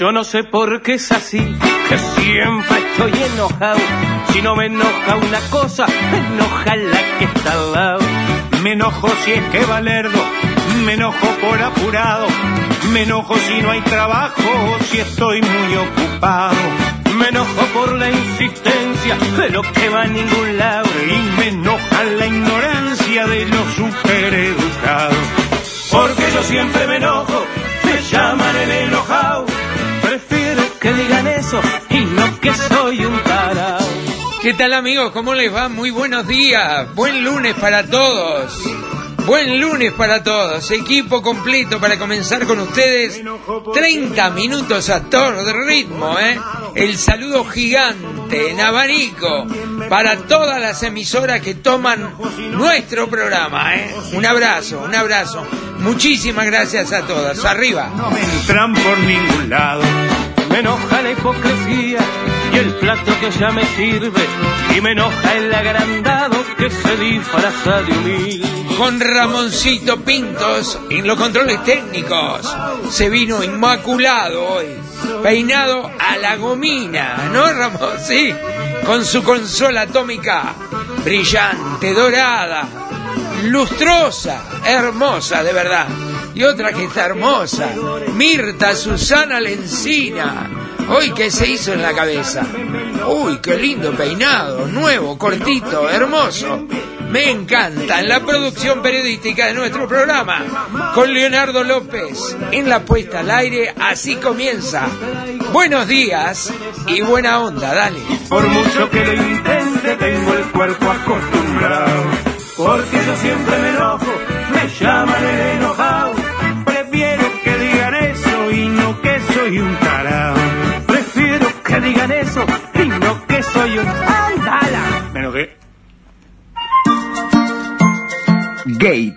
Yo no sé por qué es así, que siempre estoy enojado. Si no me enoja una cosa, me enoja la que está al lado. Me enojo si es que Valerdo, me enojo por apurado. Me enojo si no hay trabajo, si estoy muy ocupado. Me enojo por la insistencia de lo que va a ningún lado. Y me enoja la ignorancia de los supereducados. Porque yo siempre me enojo, y no que soy un tarao. ¿Qué tal amigos? ¿Cómo les va? Muy buenos días. Buen lunes para todos. Buen lunes para todos. Equipo completo para comenzar con ustedes. 30 minutos a todo de ritmo, ¿eh? El saludo gigante en abanico para todas las emisoras que toman nuestro programa, ¿eh? Un abrazo, un abrazo. Muchísimas gracias a todas. Arriba. No me entran por ningún lado. Me enoja la hipocresía y el plato que ya me sirve. Y me enoja el agrandado que se disfraza de humilde. con Ramoncito Pintos en los controles técnicos. Se vino inmaculado hoy, peinado a la gomina, ¿no, Ramón? Sí, con su consola atómica brillante, dorada, lustrosa, hermosa, de verdad. Y otra que está hermosa, Mirta Susana Lencina. Hoy, ¿qué se hizo en la cabeza? Uy, qué lindo peinado, nuevo, cortito, hermoso. Me encanta en la producción periodística de nuestro programa con Leonardo López en la puesta al aire. Así comienza. Buenos días y buena onda, dale. Por mucho que lo intente, tengo el cuerpo acostumbrado. Porque yo siempre me enojo, me llaman el enojado. Digan eso y no que soy un andala. Me enojé. Gate,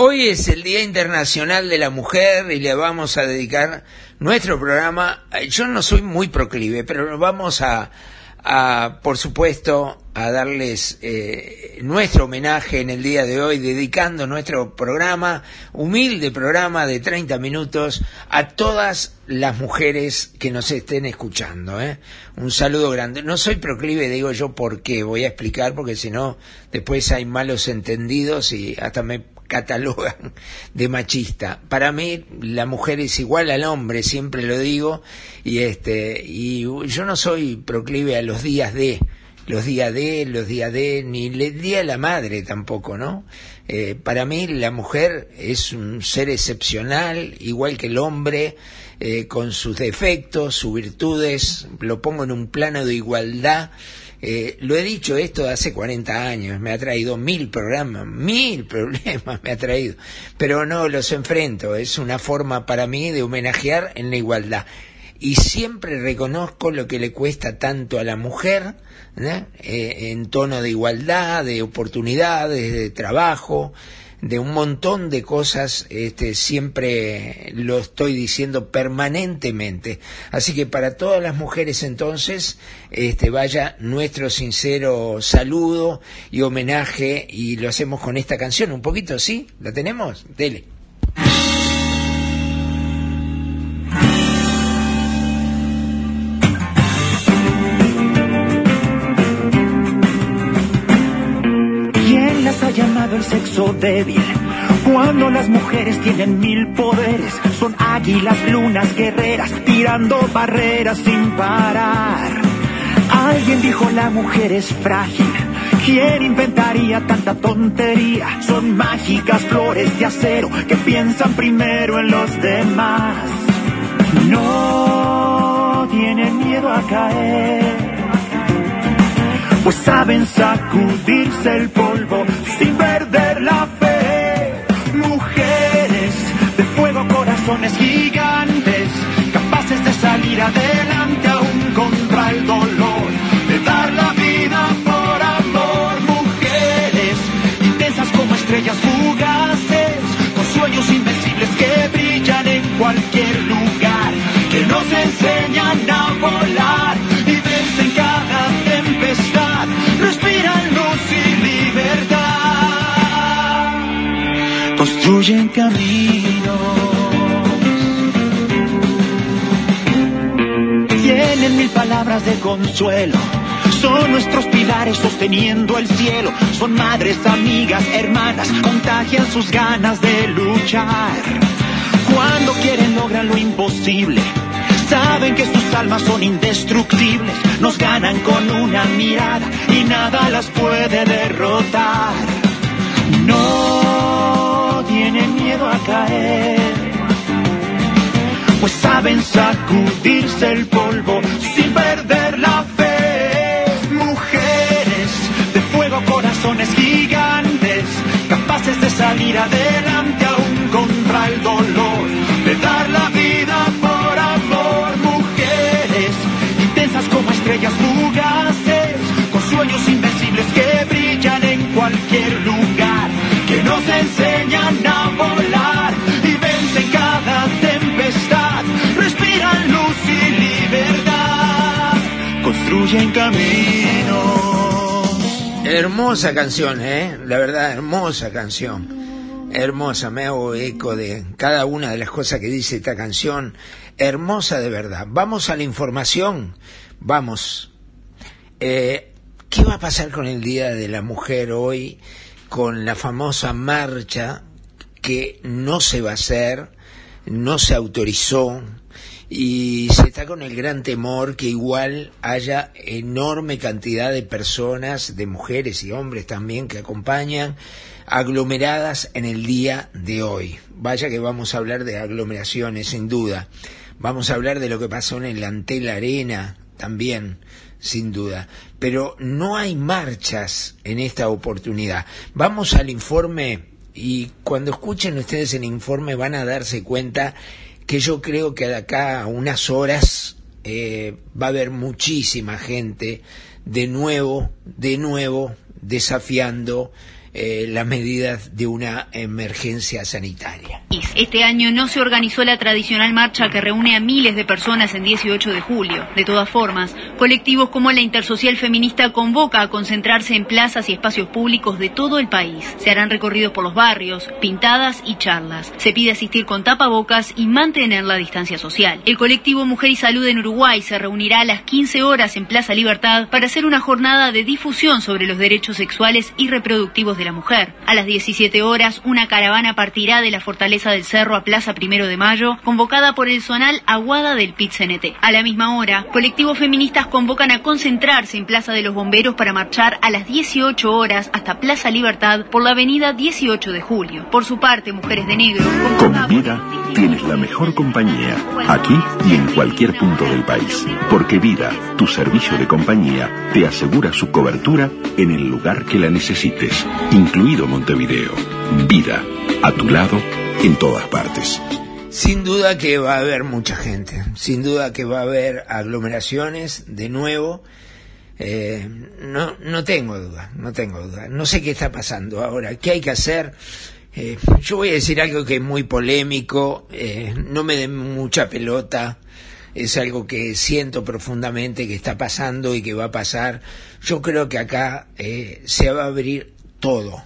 Hoy es el Día Internacional de la Mujer y le vamos a dedicar nuestro programa. Yo no soy muy proclive, pero vamos a, a por supuesto, a darles eh, nuestro homenaje en el día de hoy, dedicando nuestro programa, humilde programa de 30 minutos, a todas las mujeres que nos estén escuchando. ¿eh? Un saludo grande. No soy proclive, digo yo, porque voy a explicar, porque si no, después hay malos entendidos y hasta me catalogan de machista. Para mí la mujer es igual al hombre, siempre lo digo, y este y yo no soy proclive a los días de los días de, los días de, ni el día de la madre tampoco, ¿no? Eh, para mí la mujer es un ser excepcional, igual que el hombre, eh, con sus defectos, sus virtudes, lo pongo en un plano de igualdad. Eh, lo he dicho esto hace 40 años, me ha traído mil programas, mil problemas me ha traído, pero no los enfrento, es una forma para mí de homenajear en la igualdad. Y siempre reconozco lo que le cuesta tanto a la mujer. Eh, en tono de igualdad, de oportunidades, de trabajo, de un montón de cosas, este, siempre lo estoy diciendo permanentemente. Así que para todas las mujeres entonces, este, vaya nuestro sincero saludo y homenaje y lo hacemos con esta canción, un poquito, ¿sí? ¿La tenemos? Dele. Sexo débil. Cuando las mujeres tienen mil poderes, son águilas, lunas, guerreras, tirando barreras sin parar. Alguien dijo la mujer es frágil. ¿Quién inventaría tanta tontería? Son mágicas flores de acero que piensan primero en los demás. No tienen miedo a caer pues saben sacudirse el polvo sin perder la fe. Mujeres de fuego, corazones gigantes, capaces de salir adelante aún contra el dolor, de dar la vida por amor. Mujeres intensas como estrellas fugaces, con sueños invencibles que brillan en cualquier lugar, que nos enseñan a volar construyen caminos, tienen mil palabras de consuelo. Son nuestros pilares sosteniendo el cielo. Son madres, amigas, hermanas, contagian sus ganas de luchar. Cuando quieren logran lo imposible. Saben que sus almas son indestructibles. Nos ganan con una mirada y nada las puede derrotar. No tienen miedo a caer. Pues saben sacudirse el polvo sin perder la fe. Mujeres de fuego, corazones gigantes, capaces de salir adelante Hermosa canción, ¿eh? La verdad, hermosa canción. Hermosa, me hago eco de cada una de las cosas que dice esta canción. Hermosa de verdad. Vamos a la información. Vamos. Eh, ¿Qué va a pasar con el Día de la Mujer hoy? Con la famosa marcha que no se va a hacer, no se autorizó y se está con el gran temor que igual haya enorme cantidad de personas, de mujeres y hombres también que acompañan, aglomeradas en el día de hoy. Vaya que vamos a hablar de aglomeraciones, sin duda. Vamos a hablar de lo que pasó en el Antel Arena también, sin duda. Pero no hay marchas en esta oportunidad. Vamos al informe y cuando escuchen ustedes el informe van a darse cuenta que yo creo que de acá a unas horas eh, va a haber muchísima gente de nuevo, de nuevo, desafiando eh, las medidas de una emergencia sanitaria. Este año no se organizó la tradicional marcha que reúne a miles de personas en 18 de julio. De todas formas, colectivos como la Intersocial Feminista convoca a concentrarse en plazas y espacios públicos de todo el país. Se harán recorridos por los barrios, pintadas y charlas. Se pide asistir con tapabocas y mantener la distancia social. El colectivo Mujer y Salud en Uruguay se reunirá a las 15 horas en Plaza Libertad para hacer una jornada de difusión sobre los derechos sexuales y reproductivos de la mujer. A las 17 horas, una caravana partirá de la Fortaleza del Cerro a Plaza Primero de Mayo, convocada por el zonal Aguada del PIT-CNT. A la misma hora, colectivos feministas convocan a concentrarse en Plaza de los Bomberos para marchar a las 18 horas hasta Plaza Libertad por la avenida 18 de Julio. Por su parte, Mujeres de Negro... Con Vida tienes la mejor compañía, aquí y en cualquier punto del país. Porque Vida, tu servicio de compañía, te asegura su cobertura en el lugar que la necesites, incluido Montevideo. Vida, a tu lado, en todas partes. Sin duda que va a haber mucha gente, sin duda que va a haber aglomeraciones de nuevo. Eh, no, no tengo duda, no tengo duda. No sé qué está pasando ahora, qué hay que hacer. Eh, yo voy a decir algo que es muy polémico, eh, no me den mucha pelota, es algo que siento profundamente que está pasando y que va a pasar. Yo creo que acá eh, se va a abrir todo,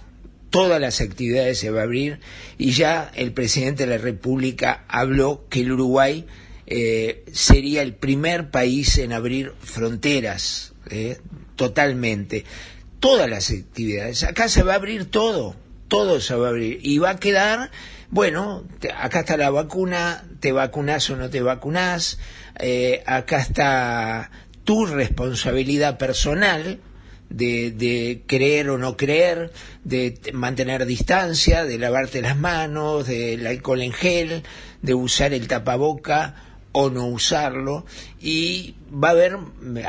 todas las actividades se va a abrir y ya el presidente de la República habló que el Uruguay eh, sería el primer país en abrir fronteras eh, totalmente. todas las actividades. Acá se va a abrir todo, todo se va a abrir. Y va a quedar, bueno, te- acá está la vacuna, te vacunás o no te vacunás, eh, acá está tu responsabilidad personal, de, de creer o no creer, de mantener distancia, de lavarte las manos, del alcohol en gel, de usar el tapaboca o no usarlo. Y va a haber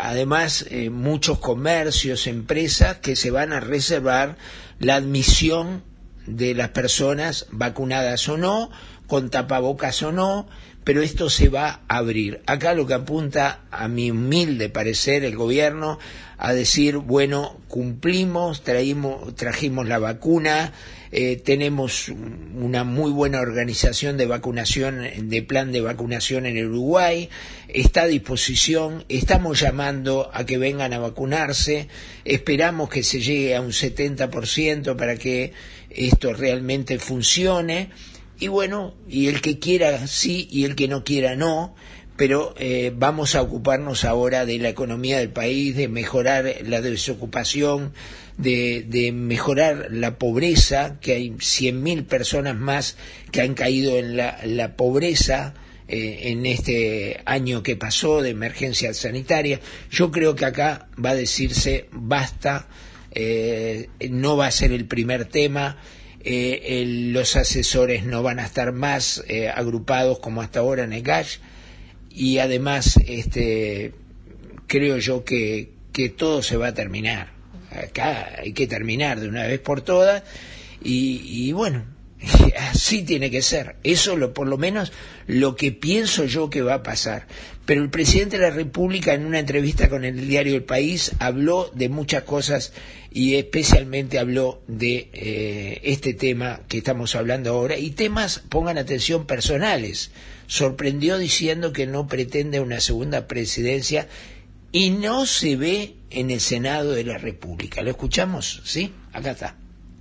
además eh, muchos comercios, empresas que se van a reservar la admisión de las personas vacunadas o no, con tapabocas o no, pero esto se va a abrir. Acá lo que apunta, a mi humilde parecer, el gobierno a decir, bueno, cumplimos, traímos, trajimos la vacuna, eh, tenemos una muy buena organización de vacunación, de plan de vacunación en el Uruguay, está a disposición, estamos llamando a que vengan a vacunarse, esperamos que se llegue a un 70% para que esto realmente funcione y bueno, y el que quiera sí y el que no quiera no, pero eh, vamos a ocuparnos ahora de la economía del país, de mejorar la desocupación, de, de mejorar la pobreza, que hay 100.000 personas más que han caído en la, pobreza eh, en este año que pasó de emergencia sanitaria. Yo creo que acá va a decirse basta, eh, no va a ser el primer tema eh, el- los asesores no van a estar más eh, agrupados como hasta ahora en el GASH y además este creo yo que, que todo se va a terminar. Acá hay que terminar de una vez por todas. Y, y bueno así tiene que ser. Eso lo por lo menos lo que pienso yo que va a pasar. Pero el presidente de la República en una entrevista con el diario El País habló de muchas cosas y especialmente habló de eh, este tema que estamos hablando ahora y temas, pongan atención, personales. Sorprendió diciendo que no pretende una segunda presidencia y no se ve en el Senado de la República. ¿Lo escuchamos? ¿Sí? Acá está.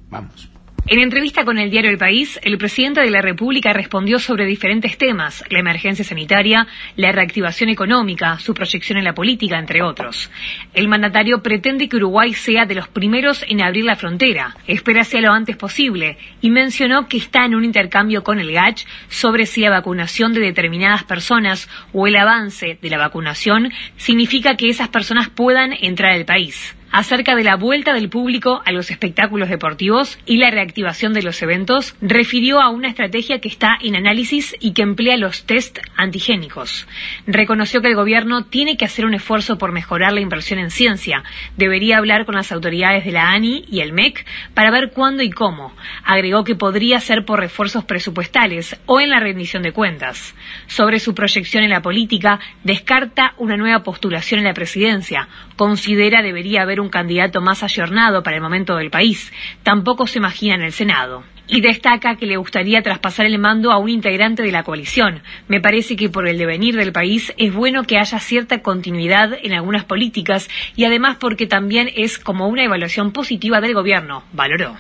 Vamos. En entrevista con el diario El País, el presidente de la República respondió sobre diferentes temas, la emergencia sanitaria, la reactivación económica, su proyección en la política, entre otros. El mandatario pretende que Uruguay sea de los primeros en abrir la frontera, espera sea lo antes posible, y mencionó que está en un intercambio con el GACH sobre si la vacunación de determinadas personas o el avance de la vacunación significa que esas personas puedan entrar al país acerca de la vuelta del público a los espectáculos deportivos y la reactivación de los eventos, refirió a una estrategia que está en análisis y que emplea los test antigénicos. Reconoció que el gobierno tiene que hacer un esfuerzo por mejorar la inversión en ciencia. Debería hablar con las autoridades de la ANI y el MEC para ver cuándo y cómo. Agregó que podría ser por refuerzos presupuestales o en la rendición de cuentas. Sobre su proyección en la política, descarta una nueva postulación en la presidencia. Considera debería haber un candidato más ayornado para el momento del país. Tampoco se imagina en el Senado. Y destaca que le gustaría traspasar el mando a un integrante de la coalición. Me parece que por el devenir del país es bueno que haya cierta continuidad en algunas políticas y además porque también es como una evaluación positiva del gobierno, valoró.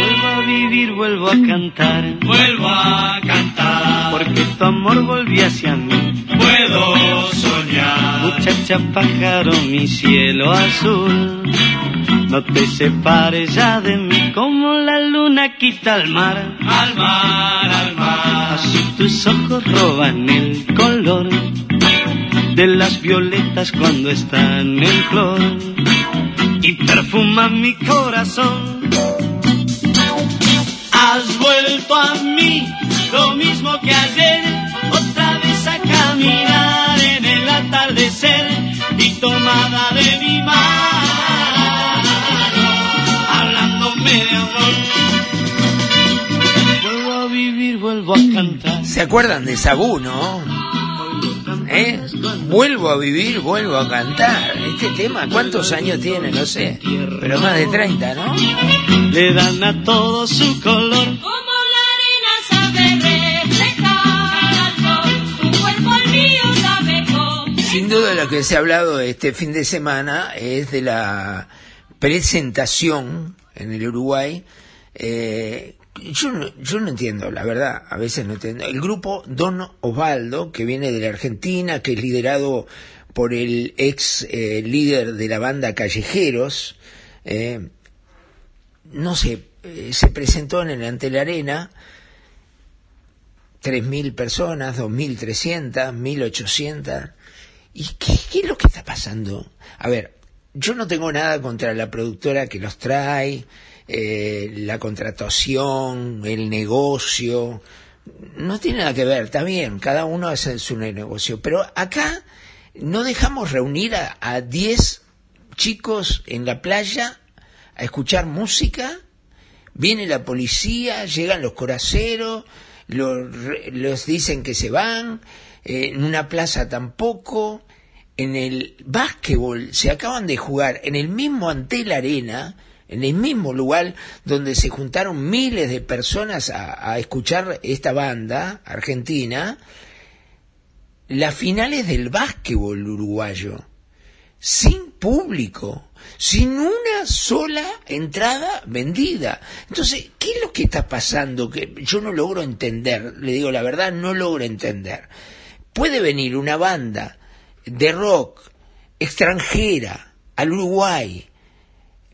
Vuelvo a vivir, vuelvo a cantar, Vuelvo amor volvió hacia mí. puedo soñar. Muchacha pájaro, mi cielo azul, no te separes ya de mí como la luna quita al mar. Al mar, al mar, Así tus ojos roban el color de las violetas cuando están en flor y perfuman mi corazón. Has vuelto a mí, lo mismo que ayer, otra vez a caminar en el atardecer y tomada de mi mano, hablándome de amor. Vuelvo a vivir, vuelvo a cantar. ¿Se acuerdan de Sabú, no? ¿Eh? Vuelvo a vivir, vuelvo a cantar. Este tema, ¿cuántos años tiene? No sé. Pero más de 30, ¿no? Le dan a todo su color. Sin duda lo que se ha hablado este fin de semana es de la presentación en el Uruguay eh, yo no, yo no entiendo, la verdad, a veces no entiendo. El grupo Don Osvaldo, que viene de la Argentina, que es liderado por el ex eh, líder de la banda Callejeros, eh, no sé, eh, se presentó en el Ante la Arena, 3.000 personas, 2.300, 1.800. ¿Y qué, es lo que está pasando? A ver, yo no tengo nada contra la productora que los trae, eh, la contratación, el negocio. No tiene nada que ver, está bien, cada uno hace su negocio. Pero acá no dejamos reunir a a 10 chicos en la playa a escuchar música. Viene la policía, llegan los coraceros, los, los dicen que se van, eh, en una plaza tampoco. En el básquetbol se acaban de jugar en el mismo ante la arena, en el mismo lugar donde se juntaron miles de personas a, a escuchar esta banda argentina, las finales del básquetbol uruguayo, sin público, sin una sola entrada vendida. Entonces, ¿qué es lo que está pasando? Que yo no logro entender, le digo la verdad, no logro entender. Puede venir una banda de rock extranjera al Uruguay,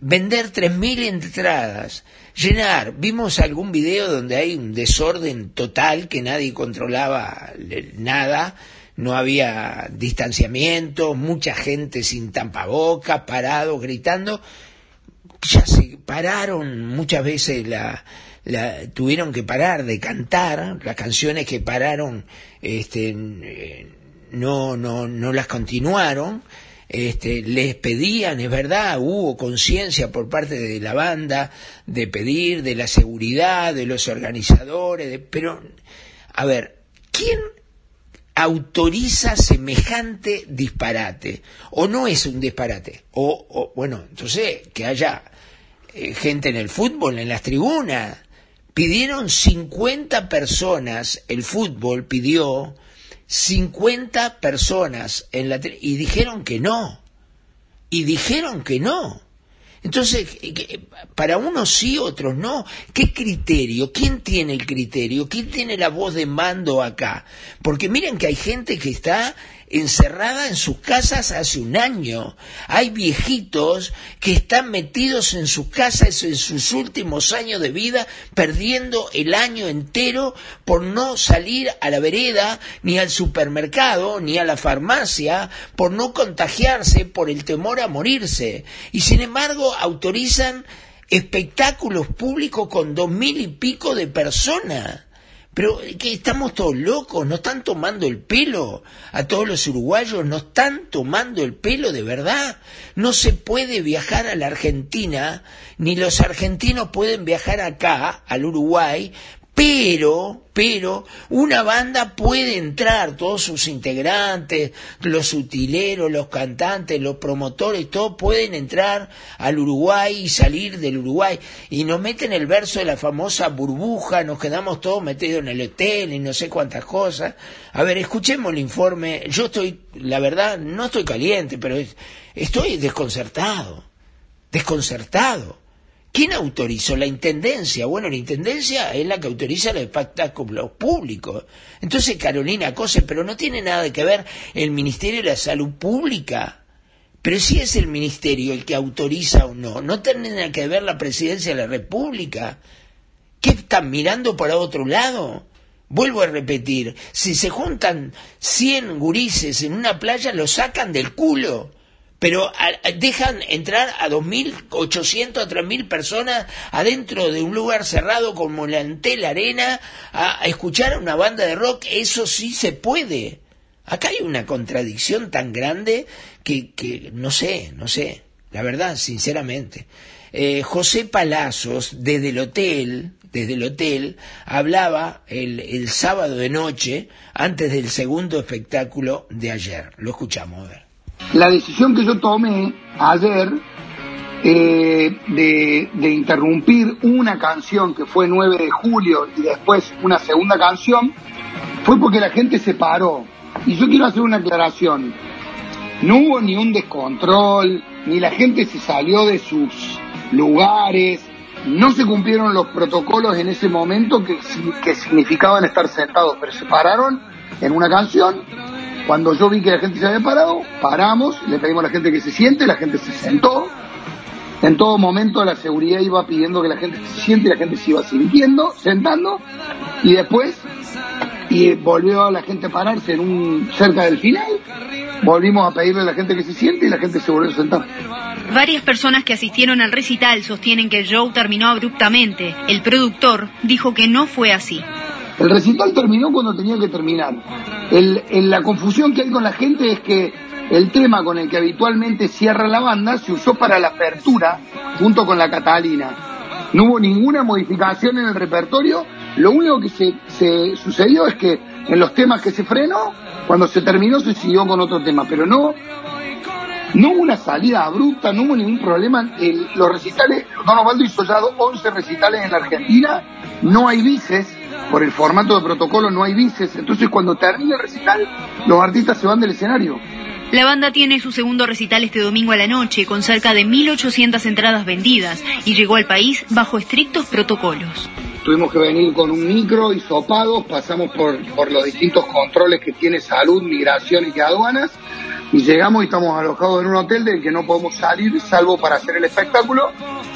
vender 3.000 entradas, llenar. Vimos algún video donde hay un desorden total que nadie controlaba nada, no había distanciamiento, mucha gente sin tampaboca, parado, gritando. Ya se pararon muchas veces la, la- tuvieron que parar de cantar las canciones que pararon este no no no las continuaron este, les pedían, es verdad, hubo conciencia por parte de la banda de pedir de la seguridad, de los organizadores, de- pero, a ver, ¿quién autoriza semejante disparate? ¿O no es un disparate? O, o, bueno, entonces, que haya eh, gente en el fútbol, en las tribunas. Pidieron 50 personas, el fútbol pidió 50 personas en la y dijeron que no. Y dijeron que no. Entonces, para unos sí, otros no. ¿Qué criterio? ¿Quién tiene el criterio? ¿Quién tiene la voz de mando acá? Porque miren que hay gente que está encerrada en sus casas hace un año. Hay viejitos que están metidos en sus casas en sus últimos años de vida, perdiendo el año entero por no salir a la vereda, ni al supermercado, ni a la farmacia, por no contagiarse, por el temor a morirse. Y sin embargo autorizan espectáculos públicos con dos mil y pico de personas. Pero que estamos todos locos, nos están tomando el pelo a todos los uruguayos, nos están tomando el pelo de verdad. No se puede viajar a la Argentina, ni los argentinos pueden viajar acá, al Uruguay, pero, pero, una banda puede entrar, todos sus integrantes, los utileros, los cantantes, los promotores, todos pueden entrar al Uruguay y salir del Uruguay. Y nos meten el verso de la famosa burbuja, nos quedamos todos metidos en el hotel y no sé cuántas cosas. A ver, escuchemos el informe. Yo estoy, la verdad, no estoy caliente, pero es- estoy desconcertado. Desconcertado. ¿Quién autorizó? La Intendencia. Bueno, la Intendencia es la que autoriza los espectáculos públicos. Entonces, Carolina Cose, pero no tiene nada que ver el Ministerio de la Salud Pública. Pero sí es el Ministerio el que autoriza o no. No tiene nada que ver la Presidencia de la República. ¿Qué están mirando para otro lado? Vuelvo a repetir, si se juntan 100 gurises en una playa, los sacan del culo. Pero dejan entrar a 2.800, a 3.000 personas adentro de un lugar cerrado como la Antel Arena a, a escuchar a una banda de rock. Eso sí se puede. Acá hay una contradicción tan grande que, que no sé, no sé, la verdad, sinceramente. Eh, José Palazos, desde el hotel, desde el hotel, hablaba el, el sábado de noche, antes del segundo espectáculo de ayer. Lo escuchamos, a ver. La decisión que yo tomé ayer eh, de, de interrumpir una canción que fue 9 de julio y después una segunda canción fue porque la gente se paró. Y yo quiero hacer una aclaración. No hubo ni un descontrol, ni la gente se salió de sus lugares, no se cumplieron los protocolos en ese momento que, que significaban estar sentados, pero se pararon en una canción. Cuando yo vi que la gente se había parado, paramos, le pedimos a la gente que se siente, la gente se sentó. En todo momento la seguridad iba pidiendo que la gente se siente la gente se iba sintiendo, sentando, y después y volvió a la gente a pararse en un cerca del final. Volvimos a pedirle a la gente que se siente y la gente se volvió a sentar. Varias personas que asistieron al recital sostienen que el show terminó abruptamente. El productor dijo que no fue así. El recital terminó cuando tenía que terminar. El, la confusión que hay con la gente es que el tema con el que habitualmente cierra la banda se usó para la apertura junto con la Catalina. No hubo ninguna modificación en el repertorio. Lo único que se, se sucedió es que en los temas que se frenó, cuando se terminó se siguió con otro tema, pero no no hubo una salida abrupta, no hubo ningún problema. El- los recitales, Don Osvaldo hizo ya do- 11 recitales en la Argentina, no hay bices, por el formato de protocolo no hay bices, entonces cuando termina el recital, los artistas se van del escenario. La banda tiene su segundo recital este domingo a la noche, con cerca de 1.800 entradas vendidas, y llegó al país bajo estrictos protocolos. Tuvimos que venir con un micro y sopados, pasamos por, por los distintos controles que tiene salud, migraciones y aduanas, y llegamos y estamos alojados en un hotel del que no podemos salir salvo para hacer el espectáculo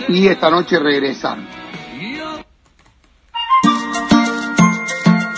y esta noche regresar.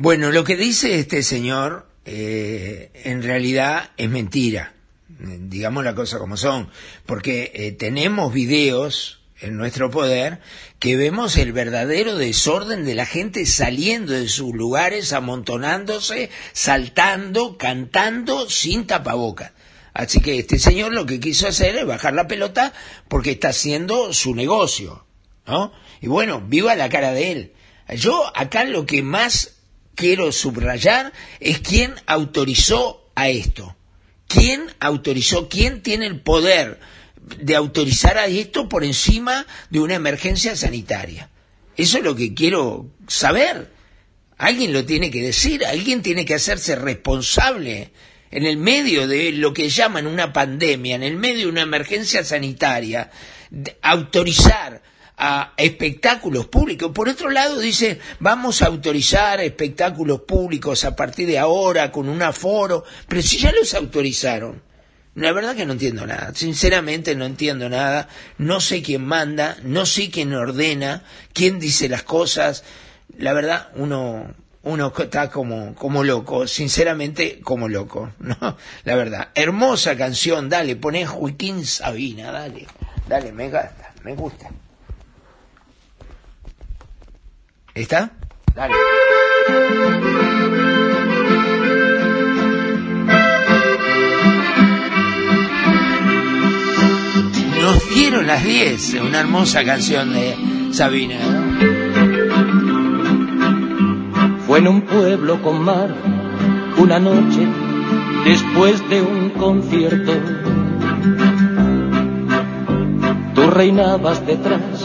Bueno, lo que dice este señor eh, en realidad es mentira. Digamos la cosa como son. Porque eh, tenemos videos en nuestro poder que vemos el verdadero desorden de la gente saliendo de sus lugares, amontonándose, saltando, cantando sin tapabocas. Así que este señor lo que quiso hacer es bajar la pelota porque está haciendo su negocio, ¿no? Y bueno, viva la cara de él. Yo acá lo que más quiero subrayar es quién autorizó a esto. ¿Quién autorizó? ¿Quién tiene el poder de autorizar a esto por encima de una emergencia sanitaria? Eso es lo que quiero saber. Alguien lo tiene que decir, alguien tiene que hacerse responsable en el medio de lo que llaman una pandemia, en el medio de una emergencia sanitaria, autorizar a espectáculos públicos. Por otro lado, dice, vamos a autorizar espectáculos públicos a partir de ahora con un aforo, pero si ya los autorizaron. La verdad que no entiendo nada, sinceramente no entiendo nada, no sé quién manda, no sé quién ordena, quién dice las cosas, la verdad uno uno está como como loco, sinceramente como loco, ¿no? La verdad, hermosa canción, dale, poné Joaquín Sabina, dale, dale, me gasta, me gusta. ¿Está? Dale. Nos dieron las 10, una hermosa canción de Sabina. ¿no? Fue en un pueblo con mar, una noche después de un concierto. Tú reinabas detrás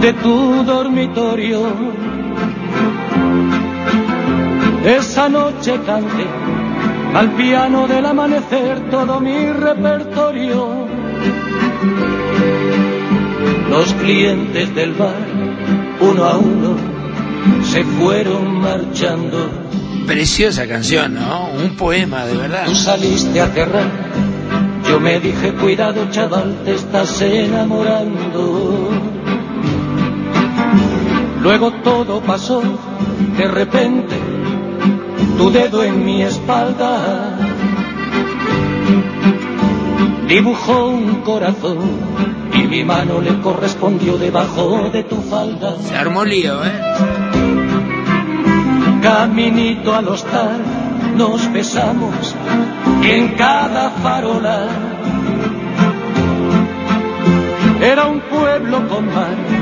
de tu dormitorio esa noche canté al piano del amanecer todo mi repertorio los clientes del bar, uno a uno, se fueron marchando. Preciosa canción, ¿no? Un poema, de verdad. Tú saliste a cerrar, yo me dije, cuidado chaval, te estás enamorando. Luego todo pasó de repente tu dedo en mi espalda dibujó un corazón y mi mano le correspondió debajo de tu falda. Se armó lío, ¿eh? Caminito al hostal nos besamos en cada farola. Era un pueblo con mar.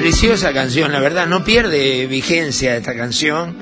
Preciosa canción, la verdad, no pierde vigencia esta canción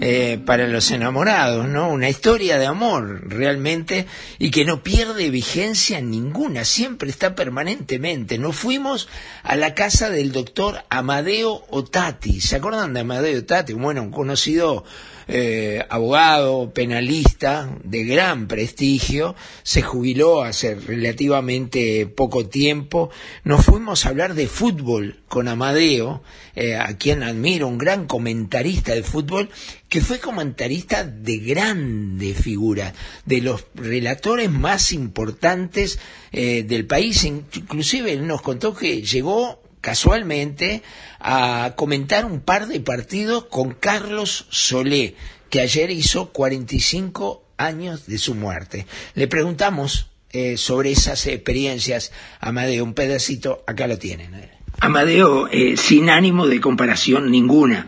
eh, para los enamorados, ¿no? Una historia de amor realmente y que no pierde vigencia ninguna, siempre está permanentemente. Nos fuimos a la casa del doctor Amadeo Otati, ¿se acuerdan de Amadeo Otati? Bueno, un conocido eh, abogado, penalista de gran prestigio, se jubiló hace relativamente poco tiempo. Nos fuimos a hablar de fútbol con Amadeo, eh, a quien admiro, un gran comentarista de fútbol, que fue comentarista de grande figura, de los relatores más importantes eh, del país. Inclusive él nos contó que llegó casualmente a comentar un par de partidos con Carlos Solé, que ayer hizo 45 años de su muerte. Le preguntamos eh, sobre esas experiencias, Amadeo, un pedacito, acá lo tienen. Amadeo, eh, sin ánimo de comparación ninguna,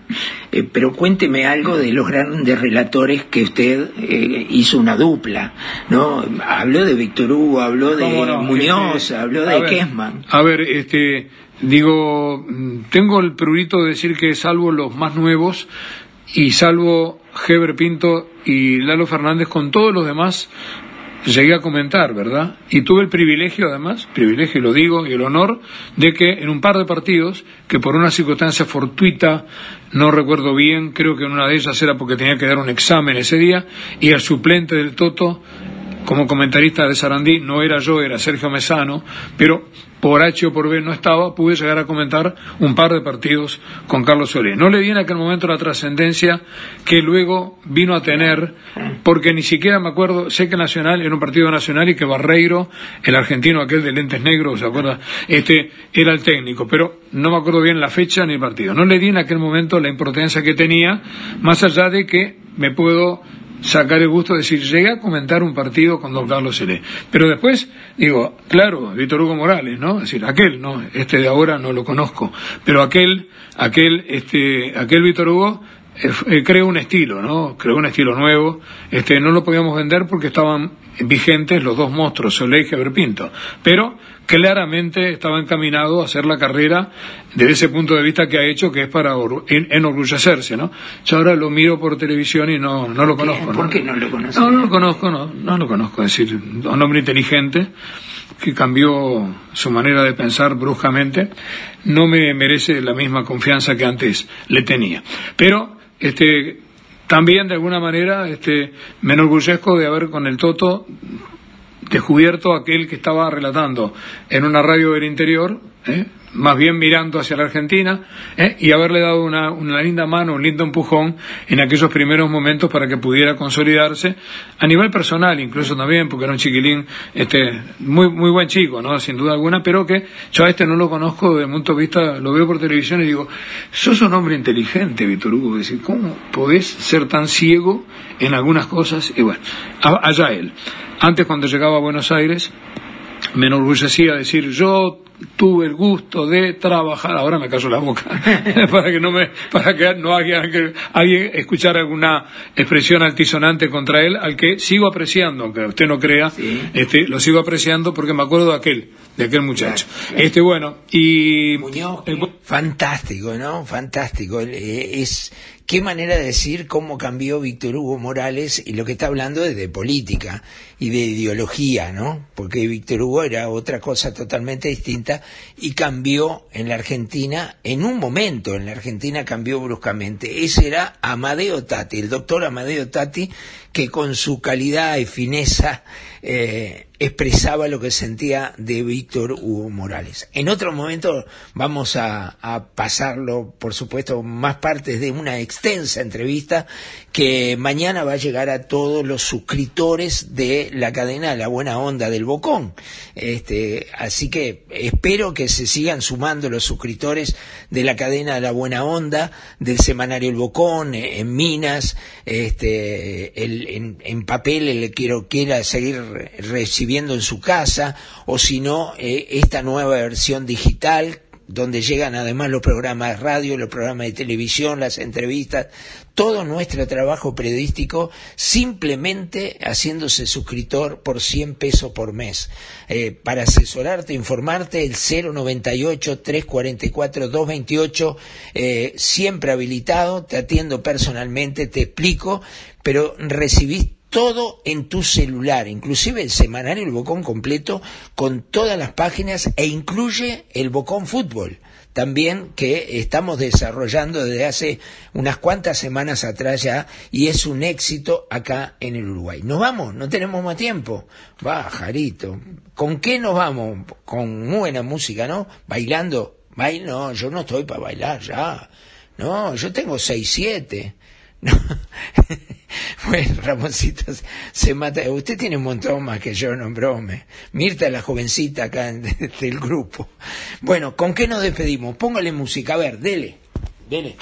eh, pero cuénteme algo de los grandes relatores que usted eh, hizo una dupla, ¿no? Habló de Víctor Hugo, habló de no? Muñoz, Este, habló de ver, Kessman. A ver, este, digo, tengo el prurito de decir que salvo los más nuevos y salvo Heber Pinto y Lalo Fernández, con todos los demás llegué a comentar, ¿verdad? Y tuve el privilegio, además, privilegio, y lo digo, y el honor, de que en un par de partidos, que por una circunstancia fortuita, no recuerdo bien, creo que en una de ellas era porque tenía que dar un examen ese día, y el suplente del Toto, como comentarista de Sarandí, no era yo, era Sergio Mesano, pero por H o por B no estaba, pude llegar a comentar un par de partidos con Carlos Solé. No le di en aquel momento la trascendencia que luego vino a tener, porque ni siquiera me acuerdo, sé que Nacional era un partido nacional y que Barreiro, el argentino aquel de lentes negros, ¿se acuerda? Este, era el técnico, pero no me acuerdo bien la fecha ni el partido. No le di en aquel momento la importancia que tenía, más allá de que me puedo sacar el gusto de decir, llegué a comentar un partido con don Carlos Celé. Pero después, digo, claro, Víctor Hugo Morales, ¿no? Es decir, aquel, ¿no? Este de ahora no lo conozco. Pero aquel, aquel, este, aquel Víctor Hugo, eh, eh, creó un estilo, ¿no? Creó un estilo nuevo. Este, no lo podíamos vender porque estaban vigentes los dos monstruos, Solé y Heber Pinto. Pero claramente estaba encaminado a hacer la carrera desde ese punto de vista que ha hecho, que es para or- en- enorgullecerse, ¿no? Yo ahora lo miro por televisión y no, no lo conozco. ¿Por qué no lo conoce? No, no lo conozco, no, no lo conozco. Es decir, un hombre inteligente que cambió su manera de pensar bruscamente, no me merece la misma confianza que antes le tenía. Pero, este, también de alguna manera, este, me enorgullezco de haber con el Toto descubierto aquel que estaba relatando en una radio del interior, ¿eh? Más bien mirando hacia la Argentina, ¿eh? y haberle dado una, una linda mano, un lindo empujón en aquellos primeros momentos para que pudiera consolidarse a nivel personal, incluso también, porque era un chiquilín, este, muy, muy buen chico, ¿no? Sin duda alguna, pero que yo a este no lo conozco desde el punto de vista, lo veo por televisión y digo, sos un hombre inteligente, Víctor Hugo, decir, ¿cómo podés ser tan ciego en algunas cosas? Y bueno, allá él. Antes, cuando llegaba a Buenos Aires, me enorgullecía decir yo tuve el gusto de trabajar ahora me callo la boca para que no me para que no haya que alguien escuchar alguna expresión altisonante contra él al que sigo apreciando aunque usted no crea este lo sigo apreciando porque me acuerdo de aquel de aquel muchacho este bueno y Fantástico, ¿no? Fantástico. Eh, Es qué manera de decir cómo cambió Víctor Hugo Morales y lo que está hablando es de política y de ideología, ¿no? Porque Víctor Hugo era otra cosa totalmente distinta y cambió en la Argentina, en un momento en la Argentina cambió bruscamente. Ese era Amadeo Tati, el doctor Amadeo Tati, que con su calidad y fineza eh, expresaba lo que sentía de Víctor Hugo Morales. En otro momento vamos a, pasarlo, por supuesto, más partes de una extensa entrevista que mañana va a llegar a todos los suscriptores de la cadena La Buena Onda del Bocón. Este, así que espero que se sigan sumando los suscriptores de la cadena La Buena Onda, del semanario El Bocón, en Minas, este, en, en, papel, el quiero quiera seguir recibiendo en su casa, o si no, eh, esta nueva versión digital donde llegan además los programas de radio, los programas de televisión, las entrevistas, todo nuestro trabajo periodístico simplemente haciéndose suscriptor por 100 pesos por mes. Eh, para asesorarte, informarte, el 098-344-228, eh, siempre habilitado, te atiendo personalmente, te explico, pero recibís todo en tu celular, inclusive el semanario El Bocón completo con todas las páginas e incluye el Bocón Fútbol también que estamos desarrollando desde hace unas cuantas semanas atrás ya y es un éxito acá en el Uruguay. ¿Nos vamos? No tenemos más tiempo. Va, Jarito. ¿Con qué nos vamos? Con buena música, ¿no? Bailando. Bail no, yo no estoy para bailar ya. No, yo tengo seis, siete. No. bueno, Ramoncito se mata. Usted tiene un montón más que yo, no brome. Mirta la jovencita acá del grupo. Bueno, ¿con qué nos despedimos? Póngale música, a ver, dele. Dele.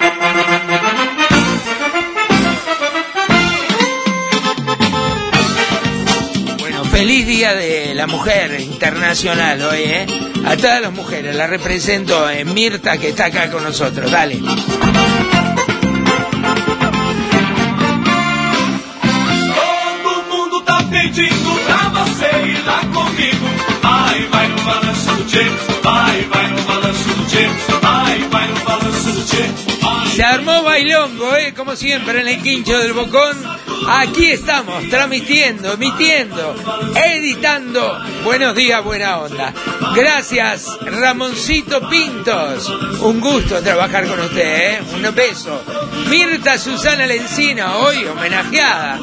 Bueno, feliz día de la mujer internacional hoy, ¿eh? A todas las mujeres, la represento en Mirta que está acá con nosotros. Dale. Pedindo pra você ir lá comigo. Vai, vai no balanço do tchê, vai, vai no balanço do tchê, vai, vai no balanço. Se armó bailongo, ¿eh? como siempre en el quincho del Bocón. Aquí estamos, transmitiendo, emitiendo, editando. Buenos días, buena onda. Gracias, Ramoncito Pintos. Un gusto trabajar con usted, ¿eh? Un beso. Mirta Susana Lencina, hoy homenajeada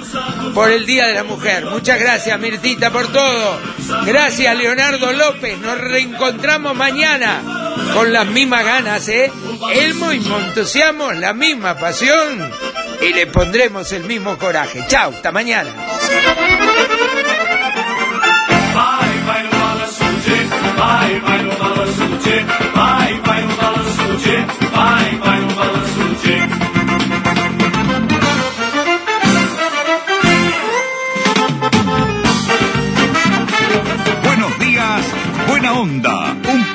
por el Día de la Mujer. Muchas gracias, Mirtita, por todo. Gracias, Leonardo López. Nos reencontramos mañana con las mismas ganas, ¿eh? El mismo entusiasmo, la misma pasión y le pondremos el mismo coraje. Chao, hasta mañana. Buenos días, buena onda.